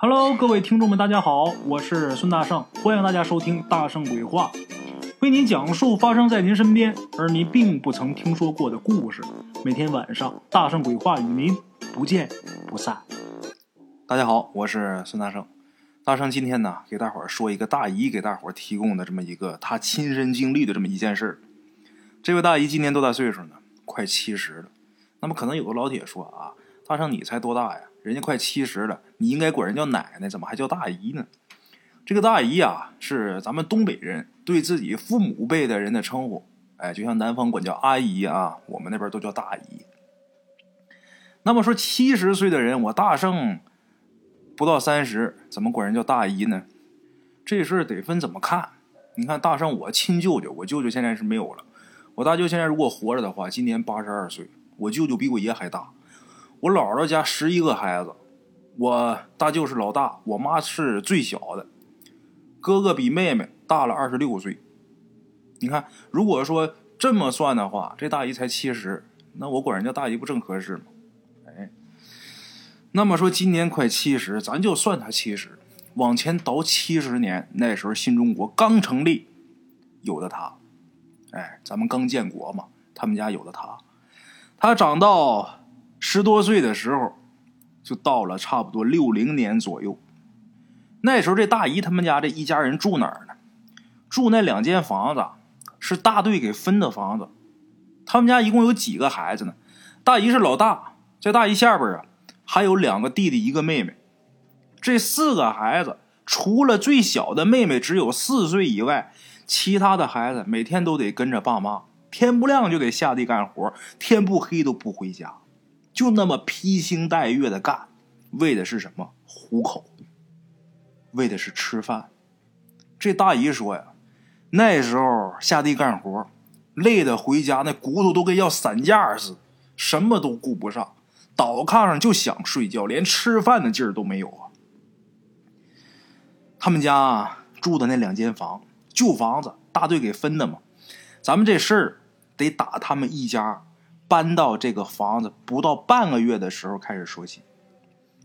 Hello，各位听众们，大家好，我是孙大圣，欢迎大家收听《大圣鬼话》，为您讲述发生在您身边而您并不曾听说过的故事。每天晚上，《大圣鬼话》与您不见不散。大家好，我是孙大圣。大圣今天呢，给大伙儿说一个大姨给大伙儿提供的这么一个他亲身经历的这么一件事儿。这位大姨今年多大岁数呢？快七十了。那么可能有个老铁说啊，大圣你才多大呀？人家快七十了，你应该管人叫奶奶，怎么还叫大姨呢？这个大姨啊，是咱们东北人对自己父母辈的人的称呼。哎，就像南方管叫阿姨啊，我们那边都叫大姨。那么说七十岁的人，我大圣不到三十，怎么管人叫大姨呢？这事得分怎么看。你看大圣，我亲舅舅，我舅舅现在是没有了。我大舅现在如果活着的话，今年八十二岁。我舅舅比我爷还大。我姥姥家十一个孩子，我大舅是老大，我妈是最小的，哥哥比妹妹大了二十六岁。你看，如果说这么算的话，这大姨才七十，那我管人家大姨不正合适吗？哎，那么说今年快七十，咱就算他七十，往前倒七十年，那时候新中国刚成立，有的他，哎，咱们刚建国嘛，他们家有的他，他长到。十多岁的时候，就到了差不多六零年左右。那时候，这大姨他们家这一家人住哪儿呢？住那两间房子，是大队给分的房子。他们家一共有几个孩子呢？大姨是老大，在大姨下边啊，还有两个弟弟，一个妹妹。这四个孩子，除了最小的妹妹只有四岁以外，其他的孩子每天都得跟着爸妈，天不亮就得下地干活，天不黑都不回家。就那么披星戴月的干，为的是什么？糊口，为的是吃饭。这大姨说呀，那时候下地干活，累得回家那骨头都跟要散架似的，什么都顾不上，倒炕上就想睡觉，连吃饭的劲儿都没有啊。他们家住的那两间房，旧房子，大队给分的嘛。咱们这事儿得打他们一家。搬到这个房子不到半个月的时候开始说起，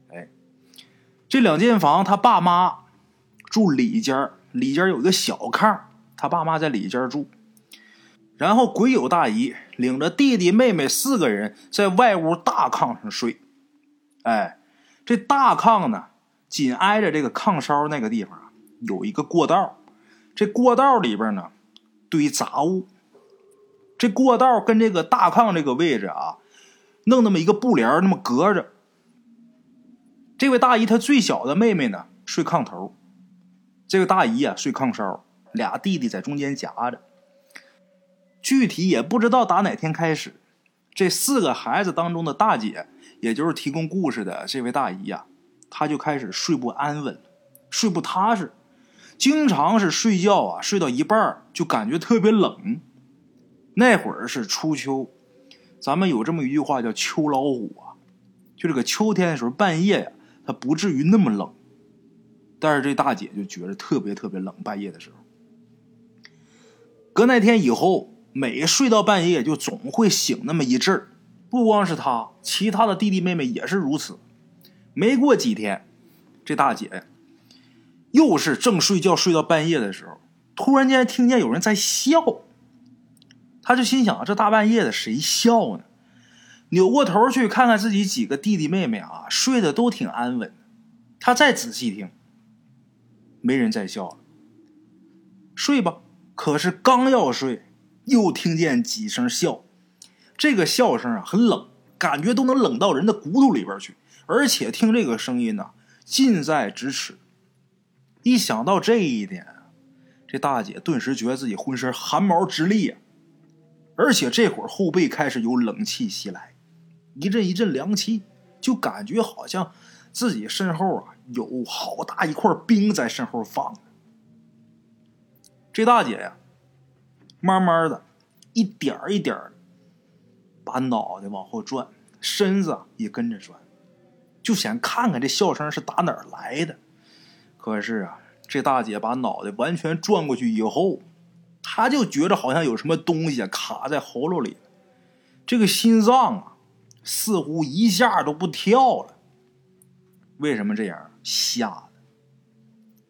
哎，这两间房他爸妈住里间里间有一个小炕，他爸妈在里间住，然后鬼友大姨领着弟弟妹妹四个人在外屋大炕上睡，哎，这大炕呢紧挨着这个炕梢那个地方有一个过道，这过道里边呢堆杂物。这过道跟这个大炕这个位置啊，弄那么一个布帘那么隔着。这位大姨她最小的妹妹呢睡炕头，这位大姨啊睡炕梢，俩弟弟在中间夹着。具体也不知道打哪天开始，这四个孩子当中的大姐，也就是提供故事的这位大姨呀，她就开始睡不安稳，睡不踏实，经常是睡觉啊睡到一半就感觉特别冷。那会儿是初秋，咱们有这么一句话叫“秋老虎”啊，就这个秋天的时候，半夜呀，它不至于那么冷，但是这大姐就觉得特别特别冷，半夜的时候。隔那天以后，每睡到半夜就总会醒那么一阵儿，不光是她，其他的弟弟妹妹也是如此。没过几天，这大姐又是正睡觉睡到半夜的时候，突然间听见有人在笑。他就心想：这大半夜的，谁笑呢？扭过头去看看自己几个弟弟妹妹啊，睡得都挺安稳。他再仔细听，没人再笑了。睡吧。可是刚要睡，又听见几声笑。这个笑声啊，很冷，感觉都能冷到人的骨头里边去。而且听这个声音呢，近在咫尺。一想到这一点，这大姐顿时觉得自己浑身汗毛直立啊。而且这会儿后背开始有冷气袭来，一阵一阵凉气，就感觉好像自己身后啊有好大一块冰在身后放着。这大姐呀，慢慢的，一点一点的把脑袋往后转，身子也跟着转，就想看看这笑声是打哪儿来的。可是啊，这大姐把脑袋完全转过去以后。他就觉着好像有什么东西卡在喉咙里，这个心脏啊，似乎一下都不跳了。为什么这样？吓的，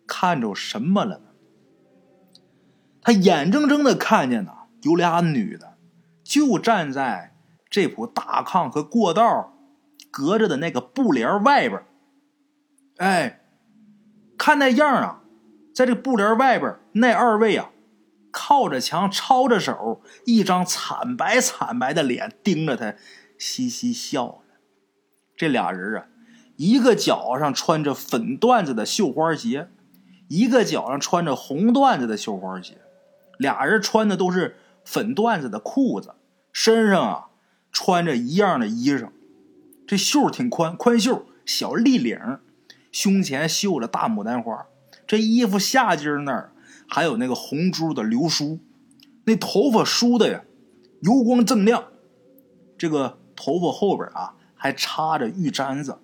看着什么了呢？他眼睁睁的看见呐，有俩女的就站在这铺大炕和过道隔着的那个布帘外边哎，看那样啊，在这布帘外边那二位啊，靠着墙，抄着手，一张惨白惨白的脸盯着他，嘻嘻笑。这俩人啊，一个脚上穿着粉缎子的绣花鞋，一个脚上穿着红缎子的绣花鞋。俩人穿的都是粉缎子的裤子，身上啊穿着一样的衣裳，这袖挺宽，宽袖，小立领，胸前绣着大牡丹花。这衣服下襟那儿还有那个红珠的流苏，那头发梳的呀油光锃亮，这个头发后边啊还插着玉簪子。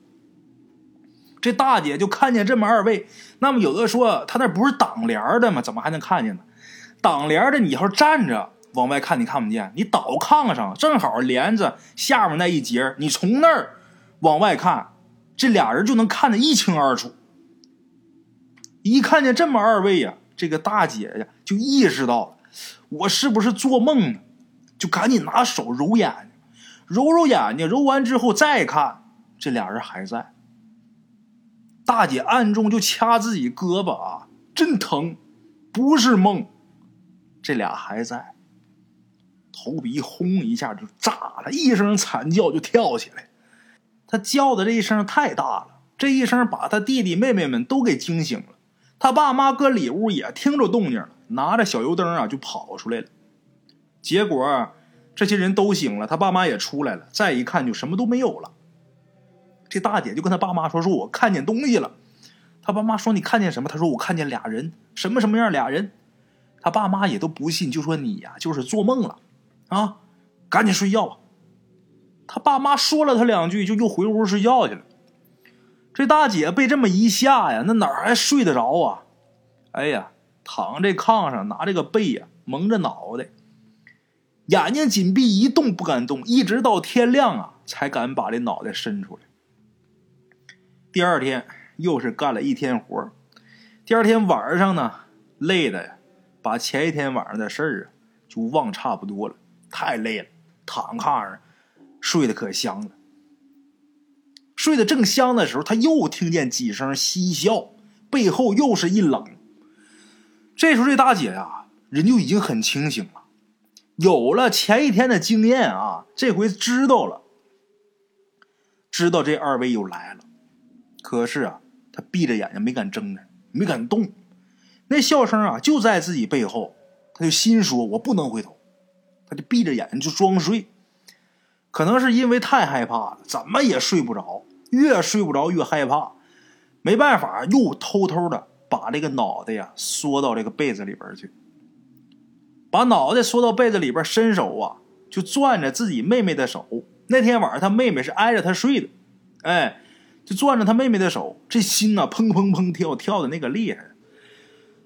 这大姐就看见这么二位，那么有的说他那不是挡帘的吗？怎么还能看见呢？挡帘的，你要是站着往外看，你看不见；你倒炕上，正好帘子下面那一截，你从那儿往外看，这俩人就能看得一清二楚。一看见这么二位呀，这个大姐呀就意识到了，我是不是做梦呢？就赶紧拿手揉眼，揉揉眼睛，揉完之后再看，这俩人还在。大姐暗中就掐自己胳膊啊，真疼，不是梦。这俩还在，头皮轰一下就炸了，一声惨叫就跳起来。他叫的这一声太大了，这一声把他弟弟妹妹们都给惊醒了。他爸妈搁里屋也听着动静了，拿着小油灯啊就跑出来了。结果这些人都醒了，他爸妈也出来了，再一看就什么都没有了。这大姐就跟他爸妈说：“说我看见东西了。”他爸妈说：“你看见什么？”他说：“我看见俩人，什么什么样？俩人。”他爸妈也都不信，就说你呀就是做梦了，啊，赶紧睡觉吧。他爸妈说了他两句，就又回屋睡觉去了。这大姐被这么一吓呀，那哪还睡得着啊？哎呀，躺这炕上，拿这个被呀蒙着脑袋，眼睛紧闭，一动不敢动，一直到天亮啊，才敢把这脑袋伸出来。第二天又是干了一天活第二天晚上呢，累的呀。把前一天晚上的事儿啊，就忘差不多了。太累了，躺炕上睡得可香了。睡得正香的时候，他又听见几声嬉笑，背后又是一冷。这时候，这大姐呀，人就已经很清醒了，有了前一天的经验啊，这回知道了，知道这二位又来了。可是啊，他闭着眼睛，没敢睁开，没敢动。那笑声啊，就在自己背后，他就心说：“我不能回头。”他就闭着眼睛就装睡，可能是因为太害怕了，怎么也睡不着，越睡不着越害怕，没办法，又偷偷的把这个脑袋呀缩到这个被子里边去，把脑袋缩到被子里边，伸手啊就攥着自己妹妹的手。那天晚上他妹妹是挨着他睡的，哎，就攥着他妹妹的手，这心呐砰砰砰跳，跳的那个厉害。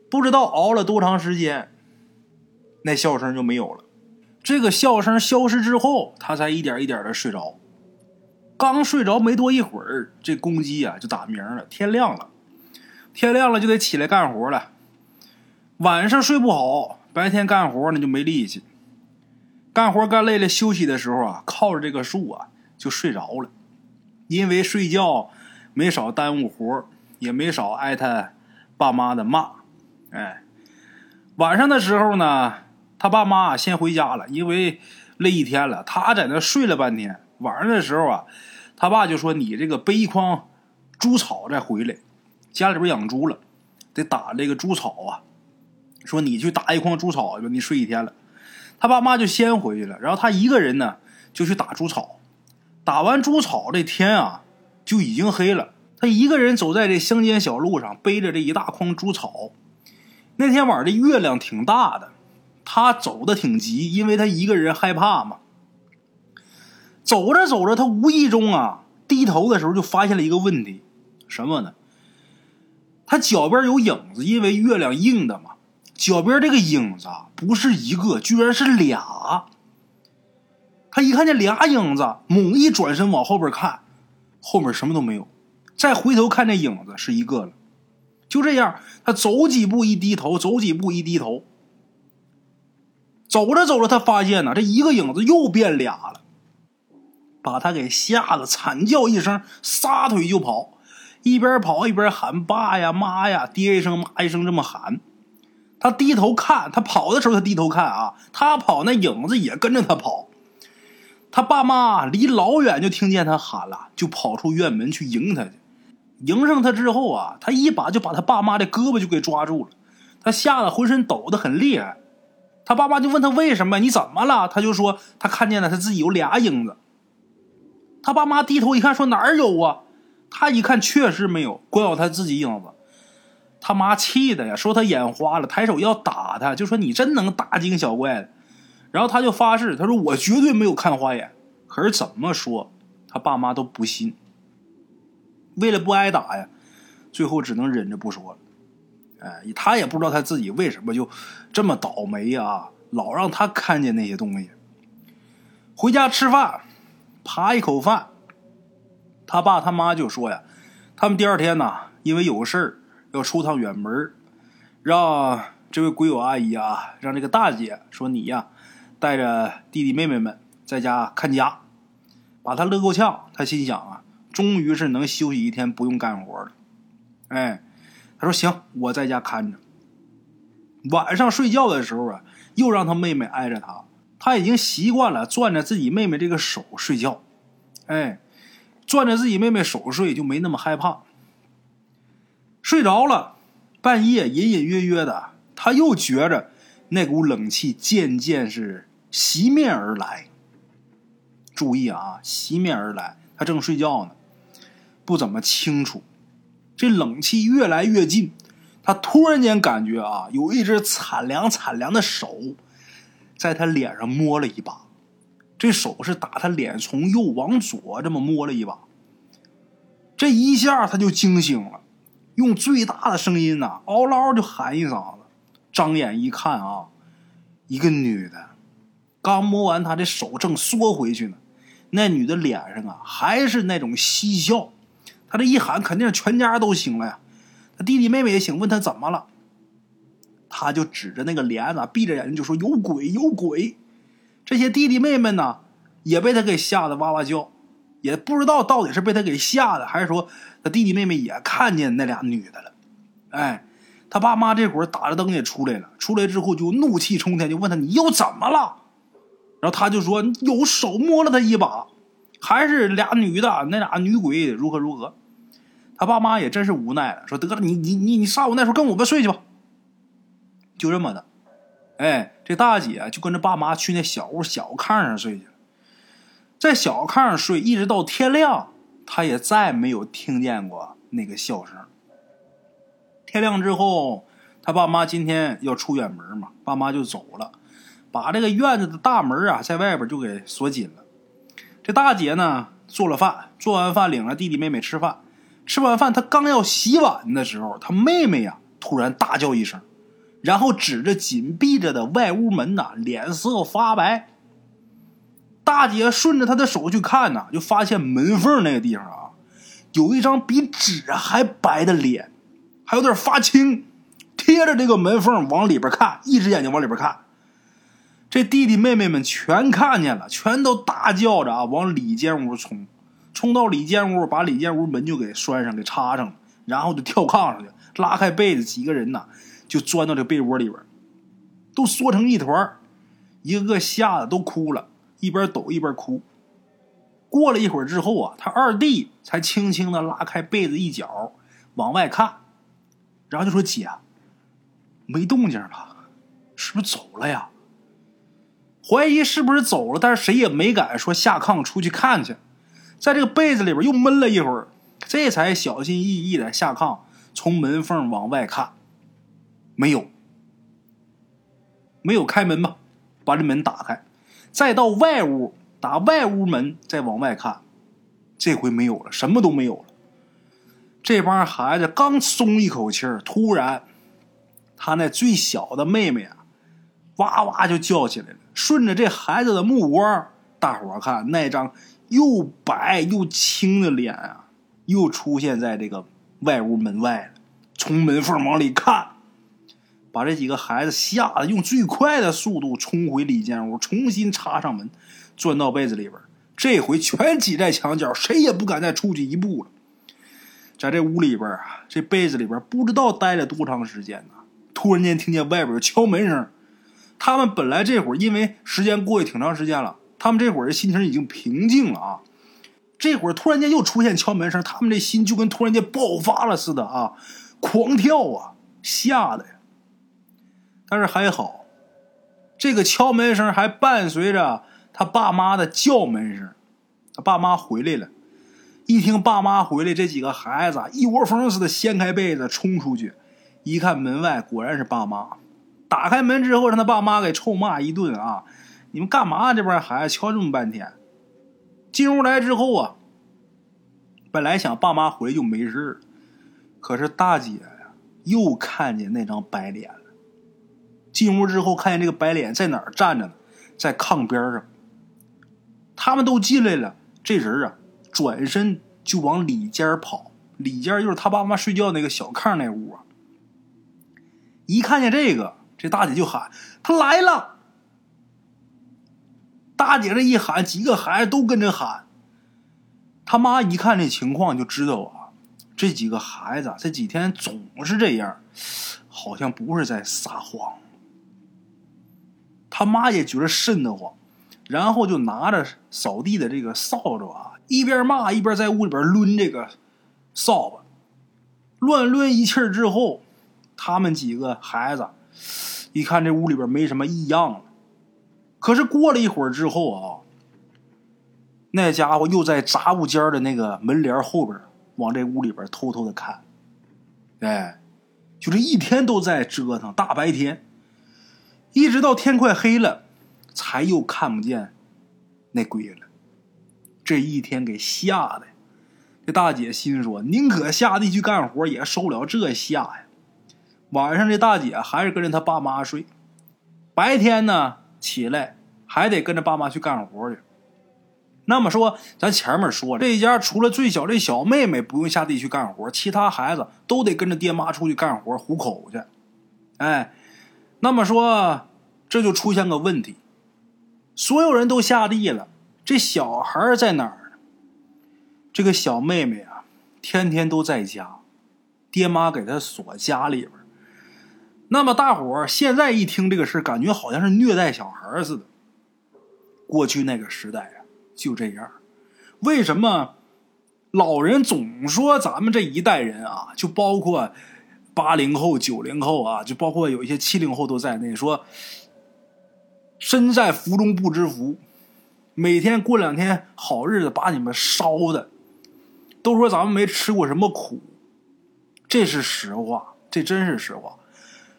不知道熬了多长时间，那笑声就没有了。这个笑声消失之后，他才一点一点的睡着。刚睡着没多一会儿，这公鸡啊就打鸣了。天亮了，天亮了就得起来干活了。晚上睡不好，白天干活呢就没力气。干活干累了，休息的时候啊，靠着这个树啊就睡着了。因为睡觉没少耽误活，也没少挨他爸妈的骂。哎，晚上的时候呢，他爸妈先回家了，因为累一天了。他在那睡了半天。晚上的时候啊，他爸就说：“你这个背一筐猪草再回来，家里边养猪了，得打这个猪草啊。说你去打一筐猪草去吧，你睡一天了。”他爸妈就先回去了，然后他一个人呢就去打猪草。打完猪草，这天啊就已经黑了。他一个人走在这乡间小路上，背着这一大筐猪草。那天晚上的月亮挺大的，他走的挺急，因为他一个人害怕嘛。走着走着，他无意中啊低头的时候就发现了一个问题，什么呢？他脚边有影子，因为月亮映的嘛。脚边这个影子不是一个，居然是俩。他一看见俩影子，猛一转身往后边看，后面什么都没有，再回头看那影子是一个了。就这样，他走几步一低头，走几步一低头。走着走着，他发现呢，这一个影子又变俩了，把他给吓得惨叫一声，撒腿就跑，一边跑一边喊爸呀妈呀，爹一声妈一声这么喊。他低头看，他跑的时候他低头看啊，他跑那影子也跟着他跑。他爸妈离老远就听见他喊了，就跑出院门去迎他去。迎上他之后啊，他一把就把他爸妈的胳膊就给抓住了，他吓得浑身抖得很厉害。他爸妈就问他为什么？你怎么了？他就说他看见了他自己有俩影子。他爸妈低头一看，说哪儿有啊？他一看确实没有，光有他自己影子。他妈气的呀，说他眼花了，抬手要打他，就说你真能大惊小怪的。然后他就发誓，他说我绝对没有看花眼。可是怎么说，他爸妈都不信。为了不挨打呀，最后只能忍着不说了。哎，他也不知道他自己为什么就这么倒霉呀，老让他看见那些东西。回家吃饭，扒一口饭，他爸他妈就说呀，他们第二天呢，因为有事儿要出趟远门，让这位鬼友阿姨啊，让这个大姐说你呀，带着弟弟妹妹们在家看家，把他乐够呛。他心想啊。终于是能休息一天，不用干活了。哎，他说：“行，我在家看着。”晚上睡觉的时候啊，又让他妹妹挨着他。他已经习惯了攥着自己妹妹这个手睡觉，哎，攥着自己妹妹手睡就没那么害怕。睡着了，半夜隐隐约约的，他又觉着那股冷气渐渐是袭面而来。注意啊，袭面而来，他正睡觉呢。不怎么清楚，这冷气越来越近，他突然间感觉啊，有一只惨凉惨凉的手在他脸上摸了一把，这手是打他脸从右往左这么摸了一把，这一下他就惊醒了，用最大的声音呐嗷嗷就喊一嗓子，张眼一看啊，一个女的，刚摸完他的手正缩回去呢，那女的脸上啊还是那种嬉笑。他这一喊，肯定全家都醒了呀。他弟弟妹妹也醒，问他怎么了，他就指着那个帘子，闭着眼睛就说：“有鬼，有鬼！”这些弟弟妹妹呢，也被他给吓得哇哇叫，也不知道到底是被他给吓的，还是说他弟弟妹妹也看见那俩女的了。哎，他爸妈这会儿打着灯也出来了，出来之后就怒气冲天，就问他：“你又怎么了？”然后他就说：“有手摸了他一把，还是俩女的，那俩女鬼如何如何。”他爸妈也真是无奈了，说得了，你你你你上午那时候跟我们睡去吧。就这么的，哎，这大姐就跟着爸妈去那小屋小炕上睡去了，在小炕上睡，一直到天亮，她也再没有听见过那个笑声。天亮之后，他爸妈今天要出远门嘛，爸妈就走了，把这个院子的大门啊，在外边就给锁紧了。这大姐呢，做了饭，做完饭领着弟弟妹妹吃饭。吃完饭，他刚要洗碗的时候，他妹妹呀突然大叫一声，然后指着紧闭着的外屋门呐，脸色发白。大姐顺着他的手去看呐，就发现门缝那个地方啊，有一张比纸还白的脸，还有点发青，贴着这个门缝往里边看，一只眼睛往里边看。这弟弟妹妹们全看见了，全都大叫着啊，往里间屋冲。冲到里间屋，把里间屋门就给拴上，给插上了，然后就跳炕上去，拉开被子，几个人呐就钻到这被窝里边，都缩成一团一个个吓得都哭了，一边抖一边哭。过了一会儿之后啊，他二弟才轻轻的拉开被子一角，往外看，然后就说：“姐，没动静了，是不是走了呀？”怀疑是不是走了，但是谁也没敢说下炕出去看去。在这个被子里边又闷了一会儿，这才小心翼翼的下炕，从门缝往外看，没有，没有开门吧？把这门打开，再到外屋打外屋门，再往外看，这回没有了，什么都没有了。这帮孩子刚松一口气儿，突然，他那最小的妹妹啊，哇哇就叫起来了。顺着这孩子的目光，大伙儿看那张。又白又青的脸啊，又出现在这个外屋门外了，从门缝往里看，把这几个孩子吓得用最快的速度冲回里间屋，重新插上门，钻到被子里边。这回全挤在墙角，谁也不敢再出去一步了。在这屋里边啊，这被子里边不知道待了多长时间呢。突然间听见外边有敲门声，他们本来这会儿因为时间过去挺长时间了，他们这会儿的心情已经平静了啊。这会儿突然间又出现敲门声，他们这心就跟突然间爆发了似的啊，狂跳啊，吓得呀。但是还好，这个敲门声还伴随着他爸妈的叫门声。他爸妈回来了，一听爸妈回来，这几个孩子一窝蜂似的掀开被子冲出去，一看门外果然是爸妈。打开门之后，让他爸妈给臭骂一顿啊！你们干嘛？这帮孩子敲这么半天。进屋来之后啊，本来想爸妈回来就没事可是大姐呀又看见那张白脸。进屋之后，看见这个白脸在哪儿站着呢？在炕边上。他们都进来了，这人啊转身就往里间跑。里间就是他爸妈睡觉那个小炕那屋啊。一看见这个，这大姐就喊：“他来了！”大姐这一喊，几个孩子都跟着喊。他妈一看这情况，就知道啊，这几个孩子这几天总是这样，好像不是在撒谎。他妈也觉得瘆得慌，然后就拿着扫地的这个扫帚啊，一边骂一边在屋里边抡这个扫把，乱抡一气儿之后，他们几个孩子一看这屋里边没什么异样了。可是过了一会儿之后啊，那家伙又在杂物间的那个门帘后边往这屋里边偷偷的看，哎，就这一天都在折腾，大白天，一直到天快黑了，才又看不见那鬼了。这一天给吓的，这大姐心说：宁可下地去干活，也受不了这吓呀。晚上这大姐还是跟着她爸妈睡，白天呢。起来还得跟着爸妈去干活去。那么说，咱前面说了，这家除了最小这小妹妹不用下地去干活，其他孩子都得跟着爹妈出去干活糊口去。哎，那么说这就出现个问题：所有人都下地了，这小孩在哪儿？这个小妹妹啊，天天都在家，爹妈给她锁家里边。那么大伙儿现在一听这个事感觉好像是虐待小孩似的。过去那个时代啊，就这样。为什么老人总说咱们这一代人啊，就包括八零后、九零后啊，就包括有一些七零后都在内，说身在福中不知福，每天过两天好日子把你们烧的，都说咱们没吃过什么苦，这是实话，这真是实话。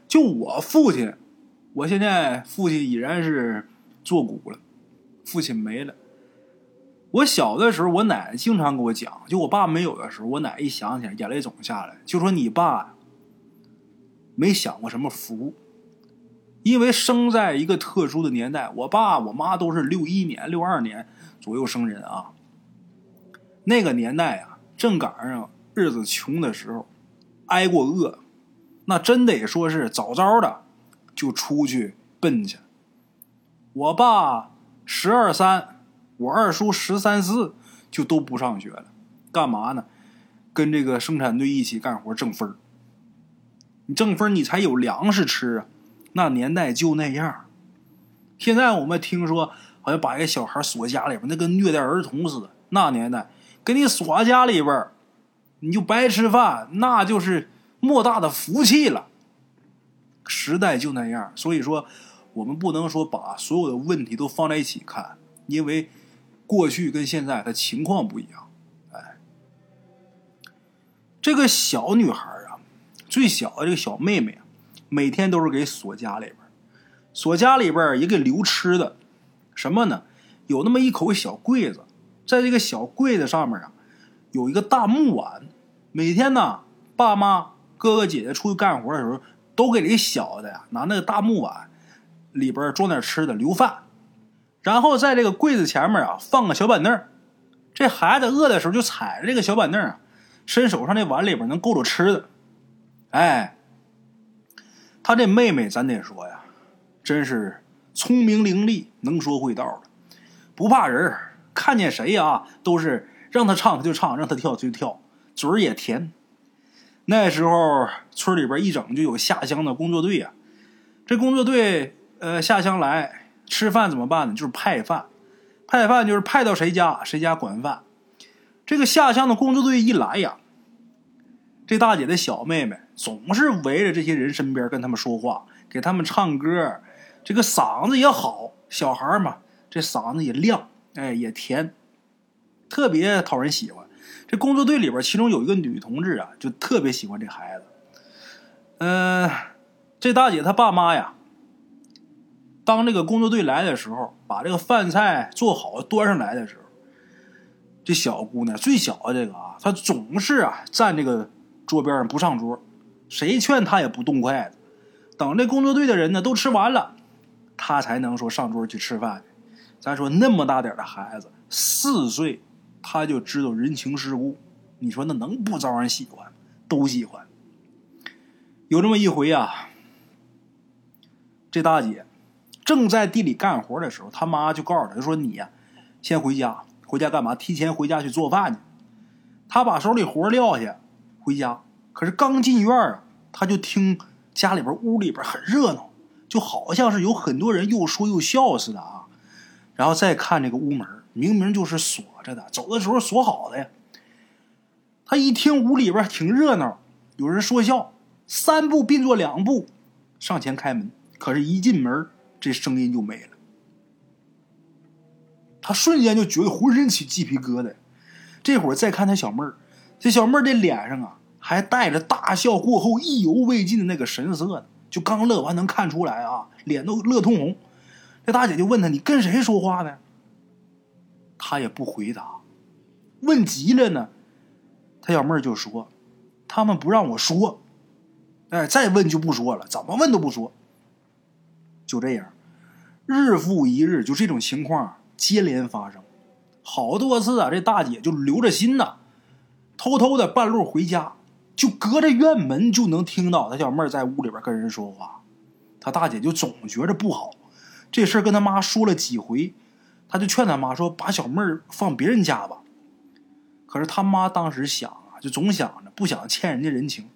就我父亲，我现在父亲已然是坐骨了，父亲没了。我小的时候，我奶奶经常给我讲，就我爸没有的时候，我奶一想起来，眼泪总下来，就说你爸没享过什么福，因为生在一个特殊的年代，我爸我妈都是六一年、六二年左右生人啊。那个年代啊，正赶上日子穷的时候，挨过饿。那真得说是早早的就出去奔去。我爸十二三，我二叔十三四，就都不上学了，干嘛呢？跟这个生产队一起干活挣分儿。你挣分你才有粮食吃啊。那年代就那样。现在我们听说好像把一个小孩锁家里边，那跟虐待儿童似的。那年代给你锁家里边，你就白吃饭，那就是。莫大的福气了，时代就那样，所以说我们不能说把所有的问题都放在一起看，因为过去跟现在的情况不一样。哎，这个小女孩，最小的这个小妹妹，每天都是给锁家里边，锁家里边也给留吃的，什么呢？有那么一口小柜子，在这个小柜子上面啊，有一个大木碗，每天呢，爸妈。哥哥姐姐出去干活的时候，都给这小的呀拿那个大木碗，里边装点吃的留饭，然后在这个柜子前面啊放个小板凳这孩子饿的时候就踩着这个小板凳啊，伸手上那碗里边能够着吃的。哎，他这妹妹咱得说呀，真是聪明伶俐，能说会道的，不怕人看见谁啊都是让他唱他就唱，让他跳他就跳，嘴儿也甜。那时候村里边一整就有下乡的工作队呀，这工作队呃下乡来吃饭怎么办呢？就是派饭，派饭就是派到谁家谁家管饭。这个下乡的工作队一来呀，这大姐的小妹妹总是围着这些人身边跟他们说话，给他们唱歌，这个嗓子也好，小孩嘛，这嗓子也亮，哎也甜，特别讨人喜欢。这工作队里边，其中有一个女同志啊，就特别喜欢这孩子。嗯，这大姐她爸妈呀，当这个工作队来的时候，把这个饭菜做好端上来的时候，这小姑娘最小的这个啊，她总是啊站这个桌边上不上桌，谁劝他也不动筷子。等这工作队的人呢都吃完了，他才能说上桌去吃饭去。咱说那么大点的孩子，四岁。他就知道人情世故，你说那能不招人喜欢？都喜欢。有这么一回啊，这大姐正在地里干活的时候，他妈就告诉她，说你呀，先回家，回家干嘛？提前回家去做饭去。他把手里活撂下，回家。可是刚进院啊，他就听家里边屋里边很热闹，就好像是有很多人又说又笑似的啊。然后再看这个屋门。明明就是锁着的，走的时候锁好的呀。他一听屋里边挺热闹，有人说笑，三步并作两步上前开门。可是，一进门这声音就没了。他瞬间就觉得浑身起鸡皮疙瘩。这会儿再看他小妹儿，这小妹儿这脸上啊还带着大笑过后意犹未尽的那个神色呢，就刚乐完能看出来啊，脸都乐通红。这大姐就问他：“你跟谁说话呢？”他也不回答，问急了呢，他小妹儿就说：“他们不让我说，哎，再问就不说了，怎么问都不说。”就这样，日复一日，就这种情况接连发生，好多次啊。这大姐就留着心呐，偷偷的半路回家，就隔着院门就能听到他小妹在屋里边跟人说话。他大姐就总觉着不好，这事儿跟他妈说了几回。他就劝他妈说：“把小妹放别人家吧。”可是他妈当时想啊，就总想着不想欠人家人情。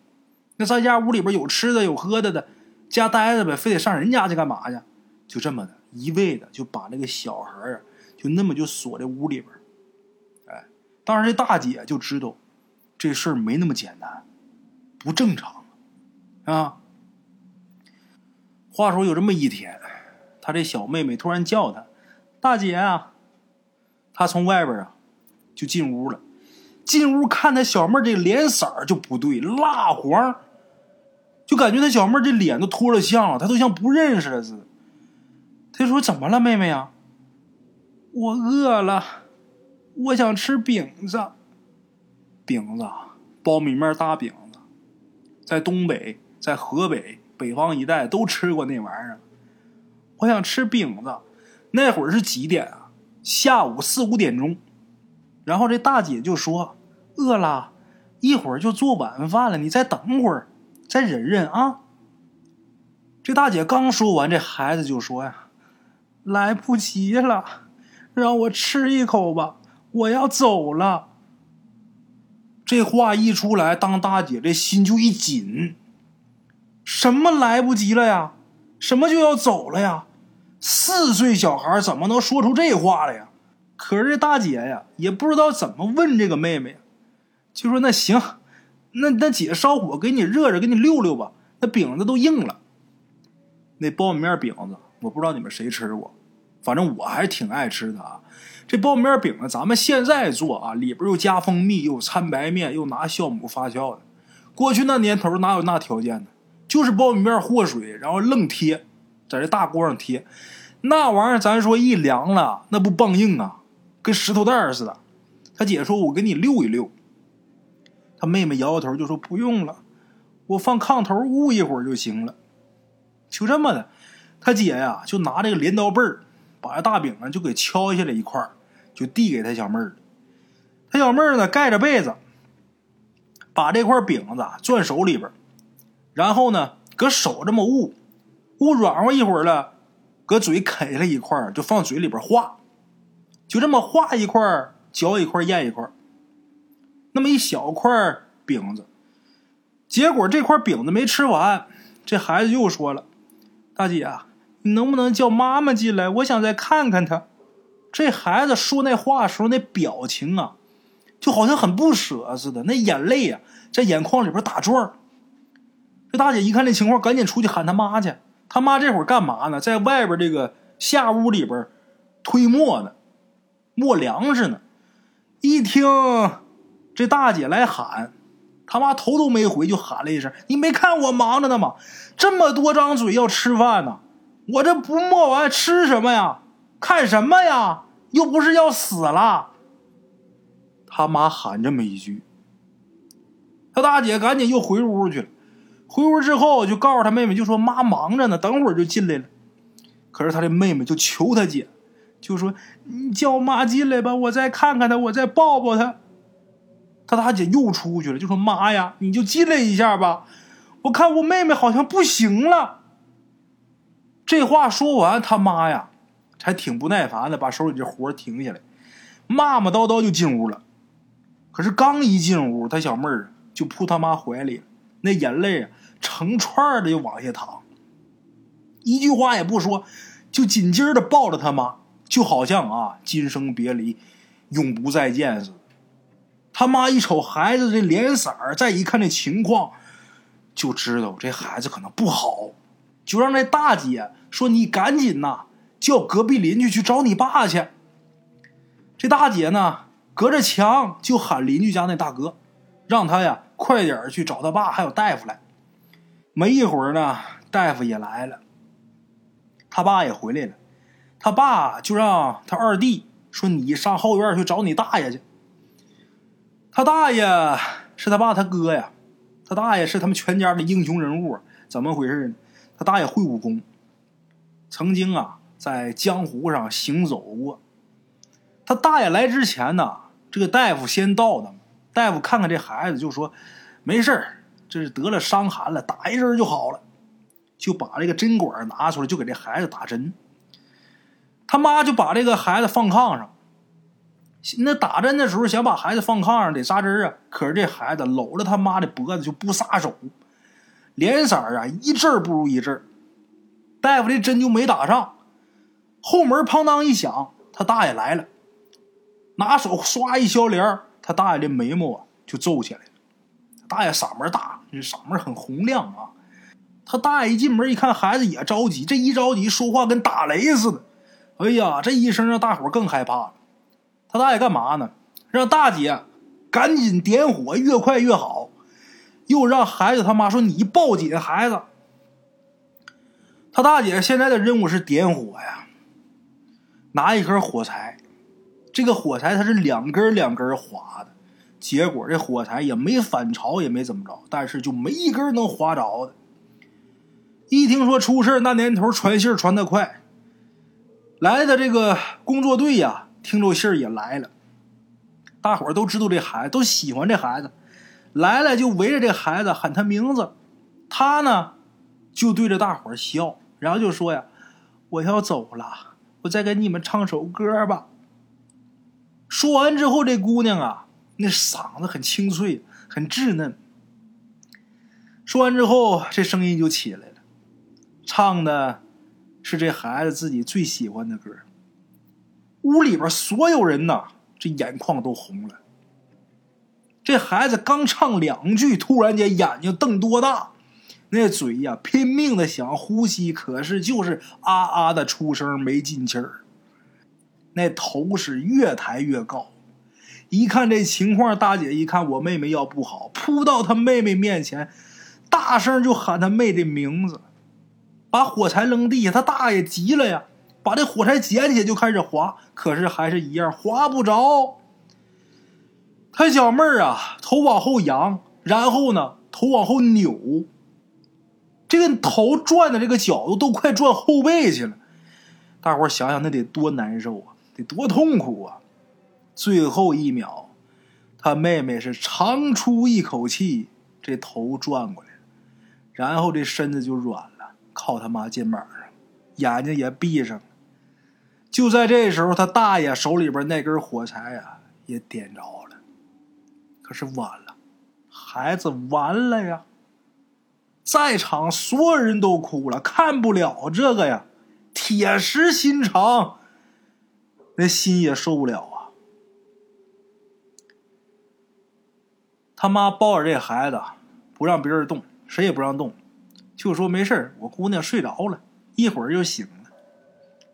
那在家屋里边有吃的有喝的的，家待着呗，非得上人家去干嘛去？就这么的一味的就把那个小孩啊，就那么就锁在屋里边。哎，当时这大姐就知道这事儿没那么简单，不正常啊。话说有这么一天，他这小妹妹突然叫他。大姐啊，他从外边啊就进屋了。进屋看他小妹这脸色就不对，蜡黄，就感觉他小妹这脸都脱了相了，他都像不认识了似的。他说：“怎么了，妹妹啊？”我饿了，我想吃饼子。饼子，苞米面大饼子，在东北，在河北北方一带都吃过那玩意儿。我想吃饼子。那会儿是几点啊？下午四五点钟。然后这大姐就说：“饿了，一会儿就做晚饭了，你再等会儿，再忍忍啊。”这大姐刚说完，这孩子就说：“呀，来不及了，让我吃一口吧，我要走了。”这话一出来，当大姐这心就一紧。什么来不及了呀？什么就要走了呀？四岁小孩怎么能说出这话来呀？可是这大姐呀，也不知道怎么问这个妹妹，就说：“那行，那那姐烧火给你热热，给你溜溜吧。那饼子都硬了。那苞米面饼子，我不知道你们谁吃过，反正我还挺爱吃的啊。这苞米面饼子，咱们现在做啊，里边又加蜂蜜，又掺白面，又拿酵母发酵的。过去那年头哪有那条件呢？就是苞米面和水，然后愣贴。”在这大锅上贴，那玩意儿咱说一凉了，那不棒硬啊，跟石头蛋似的。他姐说：“我给你溜一溜。”他妹妹摇摇头就说：“不用了，我放炕头捂一会儿就行了。”就这么的，他姐呀就拿这个镰刀背儿，把这大饼啊就给敲下来一块就递给他小妹儿。他小妹儿呢盖着被子，把这块饼子攥手里边，然后呢，搁手这么捂，捂软和一会儿了，搁嘴啃了一块就放嘴里边化，就这么化一块嚼一块咽一块那么一小块饼子。结果这块饼子没吃完，这孩子又说了：“大姐啊，你能不能叫妈妈进来？我想再看看她。”这孩子说那话的时候那表情啊，就好像很不舍似的，那眼泪啊在眼眶里边打转。这大姐一看这情况，赶紧出去喊他妈去。他妈这会儿干嘛呢？在外边这个下屋里边推磨呢，磨粮食呢。一听这大姐来喊。他妈头都没回就喊了一声：“你没看我忙着呢吗？这么多张嘴要吃饭呢，我这不磨完吃什么呀？看什么呀？又不是要死了。”他妈喊这么一句，他大姐赶紧又回屋去了。回屋之后就告诉他妹妹，就说：“妈忙着呢，等会儿就进来了。”可是他的妹妹就求他姐，就说：“你叫妈进来吧，我再看看她，我再抱抱她。”他大姐又出去了，就说：“妈呀，你就进来一下吧，我看我妹妹好像不行了。”这话说完，他妈呀，还挺不耐烦的，把手里这活停下来，骂骂叨叨就进屋了。可是刚一进屋，他小妹儿就扑他妈怀里，那眼泪啊成串的就往下淌，一句话也不说，就紧紧的抱着他妈，就好像啊今生别离，永不再见似的。他妈一瞅孩子这脸色儿，再一看这情况，就知道这孩子可能不好，就让那大姐说：“你赶紧呐，叫隔壁邻居去找你爸去。”这大姐呢，隔着墙就喊邻居家那大哥，让他呀快点去找他爸，还有大夫来。没一会儿呢，大夫也来了，他爸也回来了，他爸就让他二弟说：“你上后院去找你大爷去。”他大爷是他爸他哥呀，他大爷是他们全家的英雄人物，怎么回事呢？他大爷会武功，曾经啊在江湖上行走过。他大爷来之前呢，这个大夫先到的，大夫看看这孩子就说：“没事这是得了伤寒了，打一针就好了。”就把这个针管拿出来，就给这孩子打针。他妈就把这个孩子放炕上。那打针的时候，想把孩子放炕上得扎针啊，可是这孩子搂着他妈的脖子就不撒手，脸色啊一阵不如一阵。大夫这针就没打上，后门砰当一响，他大爷来了，拿手刷一削帘他大爷这眉毛啊就皱起来了。大爷嗓门大，这嗓门很洪亮啊。他大爷一进门一看孩子也着急，这一着急说话跟打雷似的，哎呀，这一声让大伙更害怕了。他大爷干嘛呢？让大姐赶紧点火，越快越好。又让孩子他妈说：“你抱紧孩子。”他大姐现在的任务是点火呀，拿一根火柴。这个火柴它是两根两根划的，结果这火柴也没反潮，也没怎么着，但是就没一根能划着的。一听说出事那年头传信传得快，来的这个工作队呀。听着信儿也来了，大伙儿都知道这孩子，都喜欢这孩子，来了就围着这孩子喊他名字，他呢就对着大伙儿笑，然后就说呀：“我要走了，再给你们唱首歌吧。”说完之后，这姑娘啊，那嗓子很清脆，很稚嫩。说完之后，这声音就起来了，唱的是这孩子自己最喜欢的歌。屋里边所有人呐，这眼眶都红了。这孩子刚唱两句，突然间眼睛瞪多大，那嘴呀拼命的想呼吸，可是就是啊啊的出声，没进气儿。那头是越抬越高。一看这情况，大姐一看我妹妹要不好，扑到她妹妹面前，大声就喊她妹的名字，把火柴扔地下。他大爷急了呀。把这火柴捡起来就开始划，可是还是一样划不着。他小妹儿啊，头往后仰，然后呢，头往后扭，这个头转的这个角度都快转后背去了。大伙想想，那得多难受啊，得多痛苦啊！最后一秒，他妹妹是长出一口气，这头转过来，然后这身子就软了，靠他妈肩膀上，眼睛也闭上了。就在这时候，他大爷手里边那根火柴呀也点着了，可是晚了，孩子完了呀！在场所有人都哭了，看不了这个呀，铁石心肠，那心也受不了啊。他妈抱着这孩子，不让别人动，谁也不让动，就说没事我姑娘睡着了，一会儿就醒了。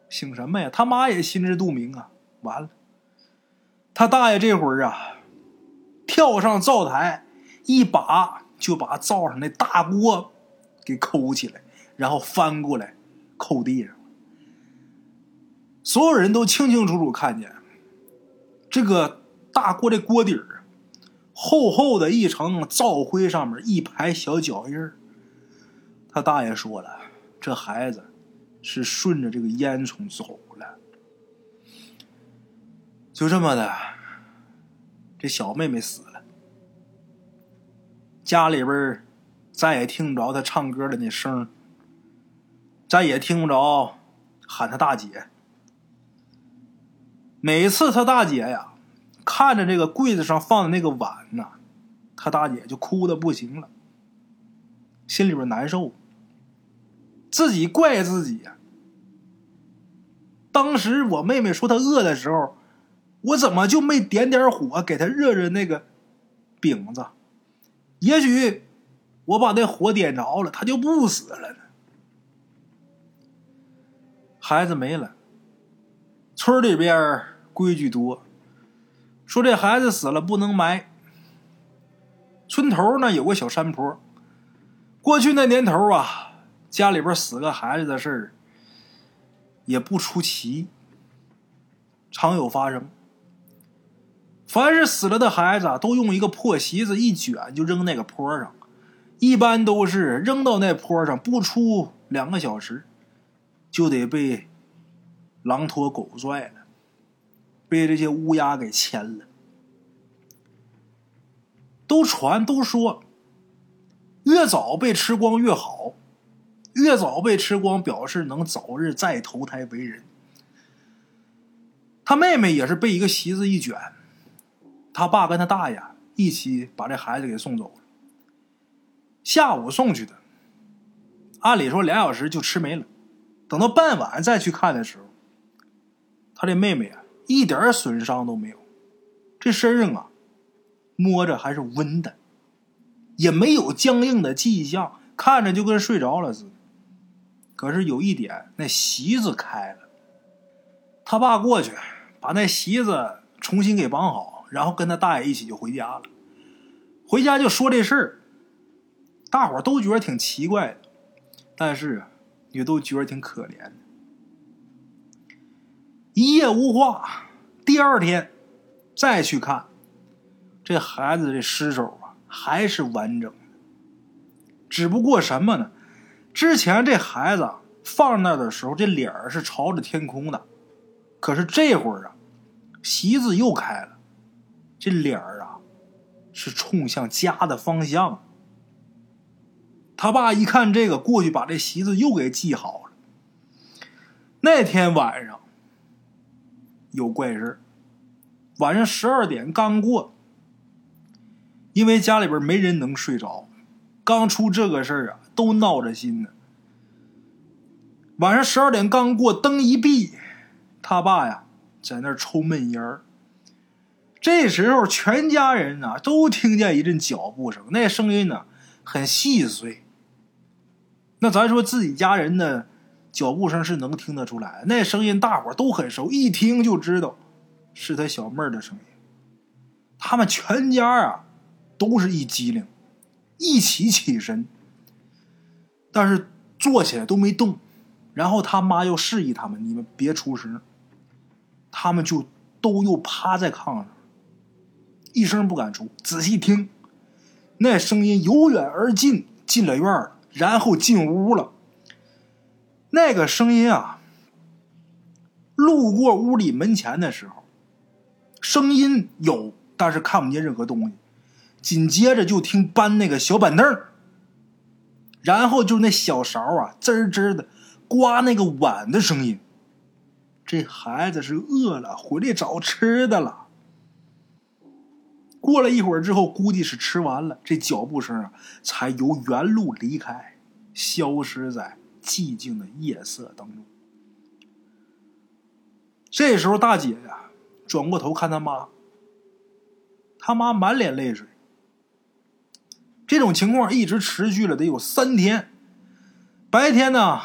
醒什么呀？他妈也心知肚明啊。完了，他大爷这会儿啊，跳上灶台，一把就把灶上那大锅给抠起来，然后翻过来扣地上。所有人都清清楚楚看见，这个大锅的锅底儿。厚厚的一层灶灰上面一排小脚印儿他大爷说了，这孩子是顺着这个烟囱走了。就这么的，这小妹妹死了，家里边再也听不着她唱歌的那声再也听不着喊她大姐。每次她大姐呀。看着这个柜子上放的那个碗呢，他大姐就哭的不行了，心里边难受，自己怪自己。当时我妹妹说她饿的时候，我怎么就没点点火给她热热那个饼子？也许我把那火点着了，他就不死了呢。孩子没了，村里边规矩多。说这孩子死了不能埋。村头呢有个小山坡，过去那年头啊，家里边死个孩子的事儿也不出奇，常有发生。凡是死了的孩子，都用一个破席子一卷就扔那个坡上，一般都是扔到那坡上不出两个小时，就得被狼拖狗拽了。被这些乌鸦给牵了，都传都说，越早被吃光越好，越早被吃光表示能早日再投胎为人。他妹妹也是被一个席子一卷，他爸跟他大爷一起把这孩子给送走了。下午送去的，按理说俩小时就吃没了，等到傍晚再去看的时候，他这妹妹啊。一点损伤都没有，这身上啊，摸着还是温的，也没有僵硬的迹象，看着就跟睡着了似的。可是有一点，那席子开了。他爸过去把那席子重新给绑好，然后跟他大爷一起就回家了。回家就说这事儿，大伙都觉得挺奇怪的，但是也都觉得挺可怜的。一夜无话，第二天再去看，这孩子的尸首啊还是完整的，只不过什么呢？之前这孩子放那的时候，这脸儿是朝着天空的，可是这会儿啊，席子又开了，这脸儿啊是冲向家的方向。他爸一看这个，过去把这席子又给系好了。那天晚上。有怪事儿晚上十二点刚过，因为家里边没人能睡着，刚出这个事儿啊，都闹着心呢。晚上十二点刚过，灯一闭，他爸呀在那儿抽闷烟儿。这时候，全家人啊都听见一阵脚步声，那声音呢很细碎。那咱说自己家人呢？脚步声是能听得出来，那声音大伙都很熟，一听就知道是他小妹儿的声音。他们全家啊都是一激灵，一起起身，但是坐起来都没动。然后他妈又示意他们：“你们别出声。”他们就都又趴在炕上，一声不敢出。仔细听，那声音由远而近，进了院，然后进屋了。那个声音啊，路过屋里门前的时候，声音有，但是看不见任何东西。紧接着就听搬那个小板凳然后就那小勺啊滋滋的刮那个碗的声音。这孩子是饿了，回来找吃的了。过了一会儿之后，估计是吃完了，这脚步声啊才由原路离开，消失在寂静的夜色当中。这时候，大姐呀转过头看他妈，他妈满脸泪水。这种情况一直持续了得有三天。白天呢，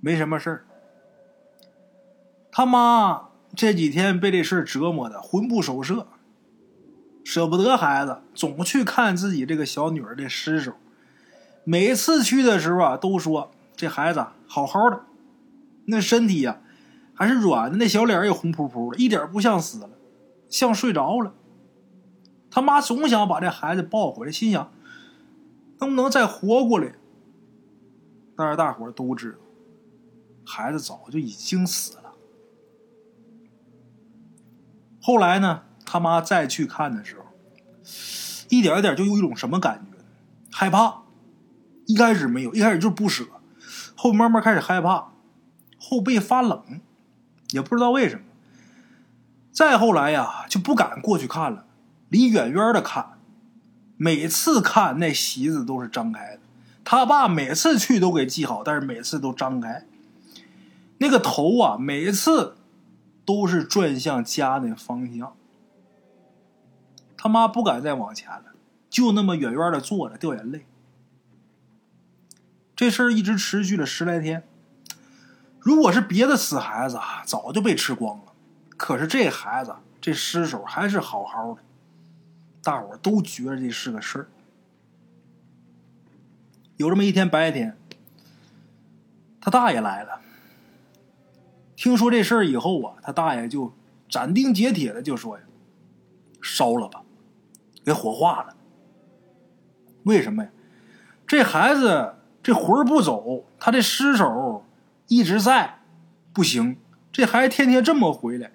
没什么事儿。他妈这几天被这事折磨的魂不守舍，舍不得孩子，总去看自己这个小女儿的尸首。每次去的时候啊，都说这孩子好好的，那身体呀还是软的，那小脸也红扑扑的，一点不像死了，像睡着了。他妈总想把这孩子抱回来，心想能不能再活过来。但是大伙都知道，孩子早就已经死了。后来呢，他妈再去看的时候，一点一点就有一种什么感觉？害怕。一开始没有，一开始就是不舍，后慢慢开始害怕，后背发冷，也不知道为什么。再后来呀，就不敢过去看了。离远远的看，每次看那席子都是张开的。他爸每次去都给系好，但是每次都张开。那个头啊，每次都是转向家那方向。他妈不敢再往前了，就那么远远的坐着掉眼泪。这事儿一直持续了十来天。如果是别的死孩子，早就被吃光了。可是这孩子这尸首还是好好的。大伙都觉得这是个事儿。有这么一天白天，他大爷来了。听说这事儿以后啊，他大爷就斩钉截铁的就说：“呀，烧了吧，给火化了。”为什么呀？这孩子这魂儿不走，他这尸首一直在，不行。这孩子天天这么回来，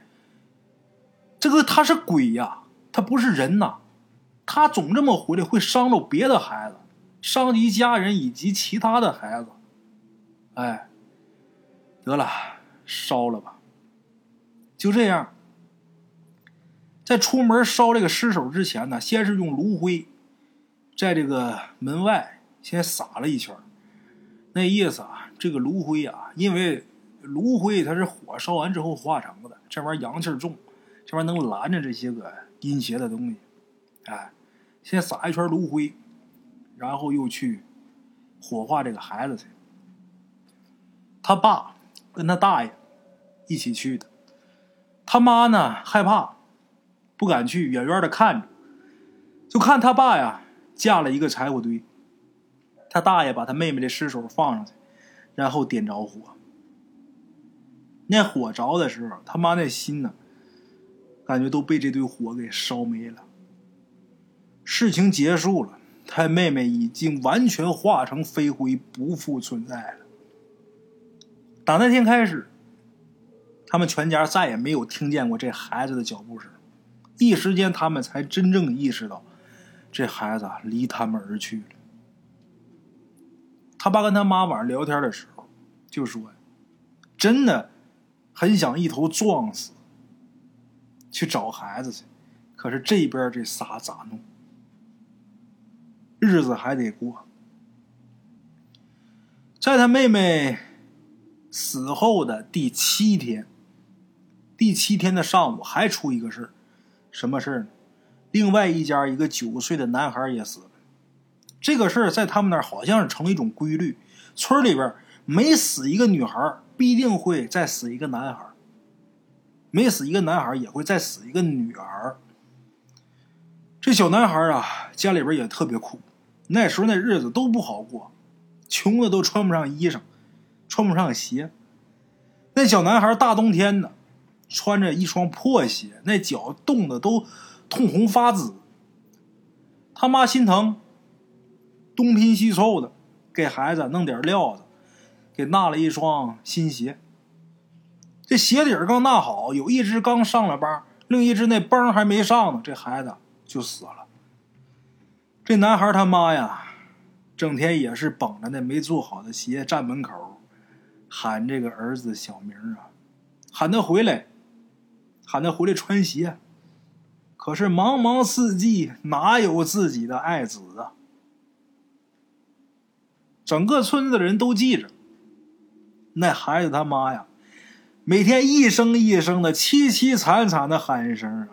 这个他是鬼呀，他不是人呐。他总这么回来，会伤着别的孩子，伤及家人以及其他的孩子。哎，得了，烧了吧。就这样，在出门烧这个尸首之前呢，先是用炉灰，在这个门外先撒了一圈那意思啊，这个炉灰啊，因为炉灰它是火烧完之后化成的，这玩意儿阳气重，这玩意儿能拦着这些个阴邪的东西。哎，先撒一圈炉灰，然后又去火化这个孩子去。他爸跟他大爷一起去的，他妈呢害怕，不敢去，远远的看着，就看他爸呀架了一个柴火堆，他大爷把他妹妹的尸首放上去，然后点着火。那火着的时候，他妈那心呢，感觉都被这堆火给烧没了。事情结束了，他妹妹已经完全化成飞灰，不复存在了。打那天开始，他们全家再也没有听见过这孩子的脚步声。一时间，他们才真正意识到，这孩子离他们而去了。他爸跟他妈晚上聊天的时候，就说：“真的很想一头撞死，去找孩子去，可是这边这仨咋弄？”日子还得过，在他妹妹死后的第七天，第七天的上午还出一个事儿，什么事儿呢？另外一家一个九岁的男孩也死了。这个事儿在他们那儿好像是成了一种规律，村里边每死一个女孩，必定会再死一个男孩；每死一个男孩，也会再死一个女儿。这小男孩啊，家里边也特别苦。那时候那日子都不好过，穷的都穿不上衣裳，穿不上鞋。那小男孩大冬天的，穿着一双破鞋，那脚冻得都通红发紫。他妈心疼，东拼西凑的给孩子弄点料子，给纳了一双新鞋。这鞋底刚纳好，有一只刚上了班、另一只那帮还没上呢，这孩子就死了。这男孩他妈呀，整天也是绷着那没做好的鞋站门口，喊这个儿子小名啊，喊他回来，喊他回来穿鞋。可是茫茫四季，哪有自己的爱子啊？整个村子的人都记着，那孩子他妈呀，每天一声一声的凄凄惨惨的喊声啊，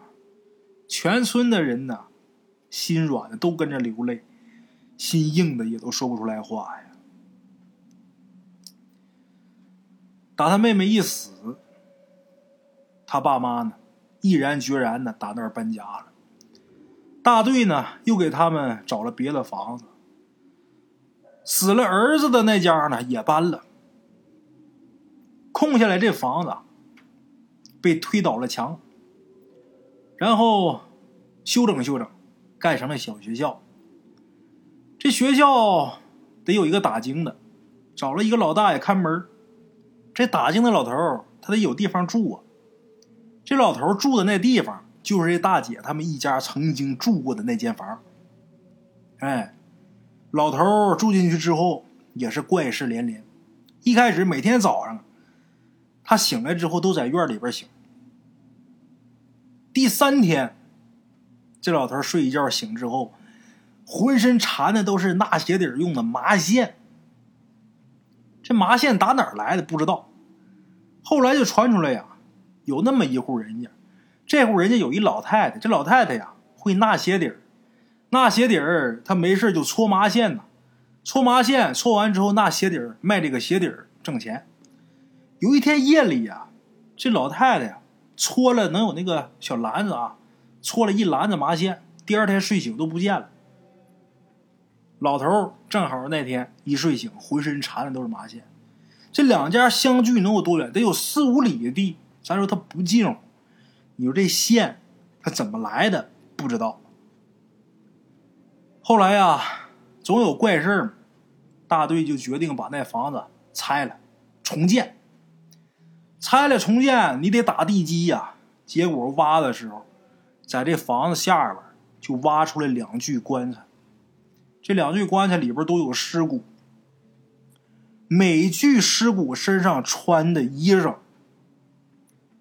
全村的人呐，心软的都跟着流泪，心硬的也都说不出来话呀。打他妹妹一死，他爸妈呢，毅然决然的打那儿搬家了。大队呢，又给他们找了别的房子。死了儿子的那家呢，也搬了。空下来这房子被推倒了墙，然后修整修整，盖成了小学校。这学校得有一个打更的，找了一个老大爷看门。这打更的老头他得有地方住啊。这老头住的那地方，就是这大姐他们一家曾经住过的那间房。哎。老头住进去之后也是怪事连连。一开始每天早上，他醒来之后都在院里边醒。第三天，这老头睡一觉醒之后，浑身缠的都是纳鞋底用的麻线。这麻线打哪儿来的不知道。后来就传出来呀，有那么一户人家，这户人家有一老太太，这老太太呀会纳鞋底儿。纳鞋底儿，她没事就搓麻线呢，搓麻线，搓完之后纳鞋底儿，卖这个鞋底儿挣钱。有一天夜里呀，这老太太呀搓了能有那个小篮子啊，搓了一篮子麻线，第二天睡醒都不见了。老头正好那天一睡醒，浑身缠的都是麻线。这两家相距能有多远？得有四五里的地。咱说他不净，你说这线他怎么来的？不知道。后来呀，总有怪事儿，大队就决定把那房子拆了，重建。拆了重建，你得打地基呀。结果挖的时候，在这房子下边就挖出来两具棺材，这两具棺材里边都有尸骨，每具尸骨身上穿的衣裳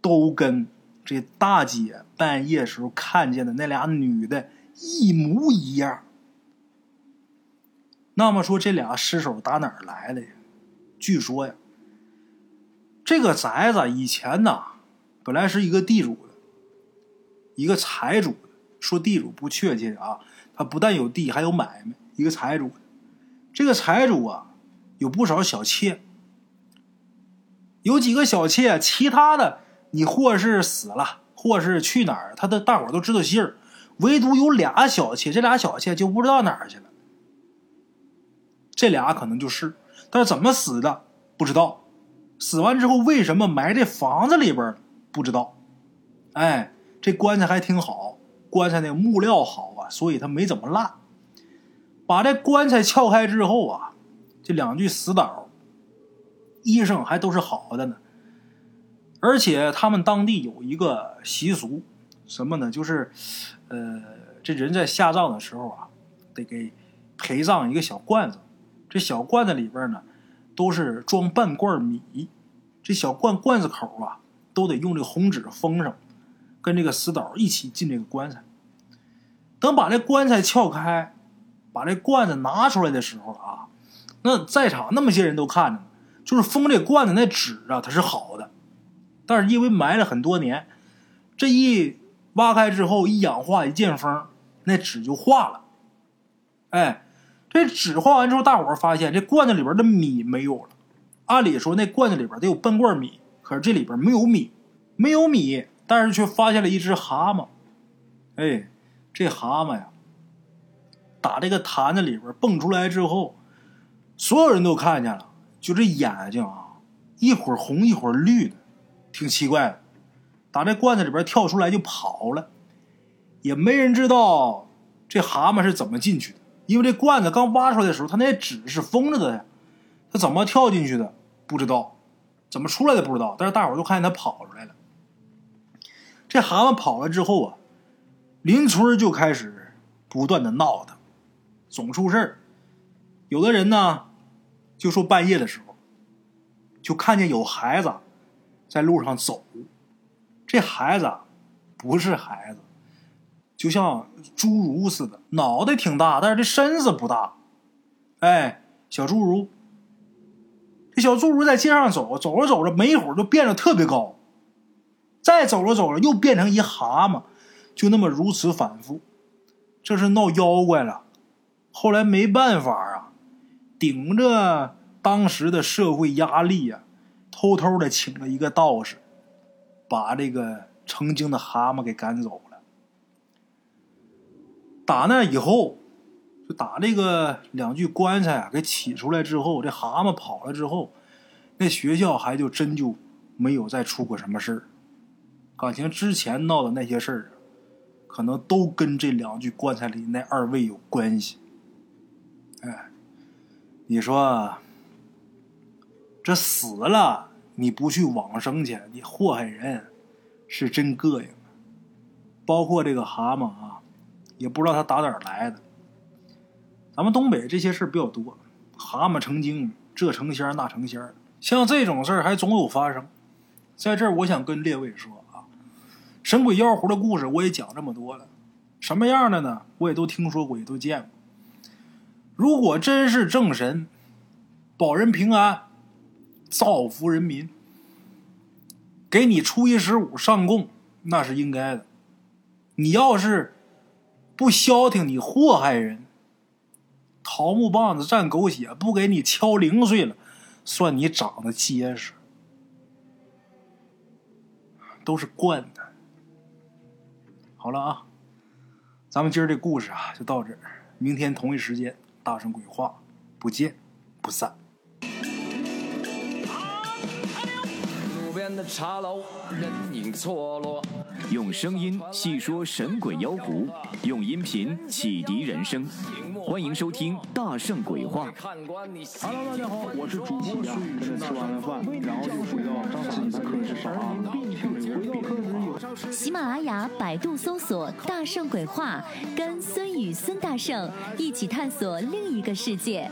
都跟这大姐半夜时候看见的那俩女的一模一样。那么说，这俩尸首打哪儿来的呀？据说呀，这个宅子以前呐，本来是一个地主的，一个财主的。说地主不确切啊，他不但有地，还有买卖。一个财主，这个财主啊，有不少小妾，有几个小妾，其他的你或是死了，或是去哪儿，他的大伙都知道信儿，唯独有俩小妾，这俩小妾就不知道哪儿去了。这俩可能就是，但是怎么死的不知道，死完之后为什么埋这房子里边不知道。哎，这棺材还挺好，棺材那木料好啊，所以它没怎么烂。把这棺材撬开之后啊，这两具死倒，医生还都是好的呢。而且他们当地有一个习俗，什么呢？就是，呃，这人在下葬的时候啊，得给陪葬一个小罐子。这小罐子里边呢，都是装半罐米。这小罐罐子口啊，都得用这个红纸封上，跟这个死倒一起进这个棺材。等把这棺材撬开，把这罐子拿出来的时候啊，那在场那么些人都看着呢，就是封这罐子那纸啊，它是好的，但是因为埋了很多年，这一挖开之后一氧化一见风，那纸就化了，哎。这纸化完之后，大伙儿发现这罐子里边的米没有了。按理说那罐子里边得有半罐米，可是这里边没有米，没有米，但是却发现了一只蛤蟆。哎，这蛤蟆呀，打这个坛子里边蹦出来之后，所有人都看见了，就这眼睛啊，一会儿红一会儿绿的，挺奇怪的。打这罐子里边跳出来就跑了，也没人知道这蛤蟆是怎么进去的。因为这罐子刚挖出来的时候，它那纸是封着的呀，它怎么跳进去的不知道，怎么出来的不知道，但是大伙儿都看见它跑出来了。这蛤蟆跑了之后啊，邻村就开始不断的闹腾，总出事儿。有的人呢，就说半夜的时候，就看见有孩子在路上走，这孩子啊不是孩子，就像侏儒似的，脑袋挺大，但是这身子不大。哎，小侏儒，这小侏儒在街上走，走着走着，没一会儿就变得特别高。再走着走着，又变成一蛤蟆，就那么如此反复，这是闹妖怪了。后来没办法啊，顶着当时的社会压力呀，偷偷的请了一个道士，把这个成精的蛤蟆给赶走了。打那以后，就打这个两具棺材啊给起出来之后，这蛤蟆跑了之后，那学校还就真就没有再出过什么事儿。感情之前闹的那些事儿，可能都跟这两具棺材里那二位有关系。哎，你说这死了你不去往生去，你祸害人，是真膈应。包括这个蛤蟆啊，也不知道他打哪儿来的。咱们东北这些事儿比较多，蛤蟆成精，这成仙那成仙像这种事儿还总有发生。在这儿，我想跟列位说啊。神鬼妖狐的故事我也讲这么多了，什么样的呢？我也都听说过，也都见过。如果真是正神，保人平安，造福人民，给你初一十五上供，那是应该的。你要是不消停，你祸害人，桃木棒子蘸狗血，不给你敲零碎了，算你长得结实，都是惯的。好了啊，咱们今儿这故事啊就到这儿。明天同一时间，大圣鬼话，不见不散。边的茶楼，人影错落。用声音细说神鬼妖狐，用音频启迪人生。欢迎收听《大圣鬼话》。Hello，大家好，我是主播孙宇。吃完了饭，然后就回到自己的课室上啊。回到课室有喜马拉雅、百度搜索“大圣鬼话”，跟孙宇、孙大圣一起探索另一个世界。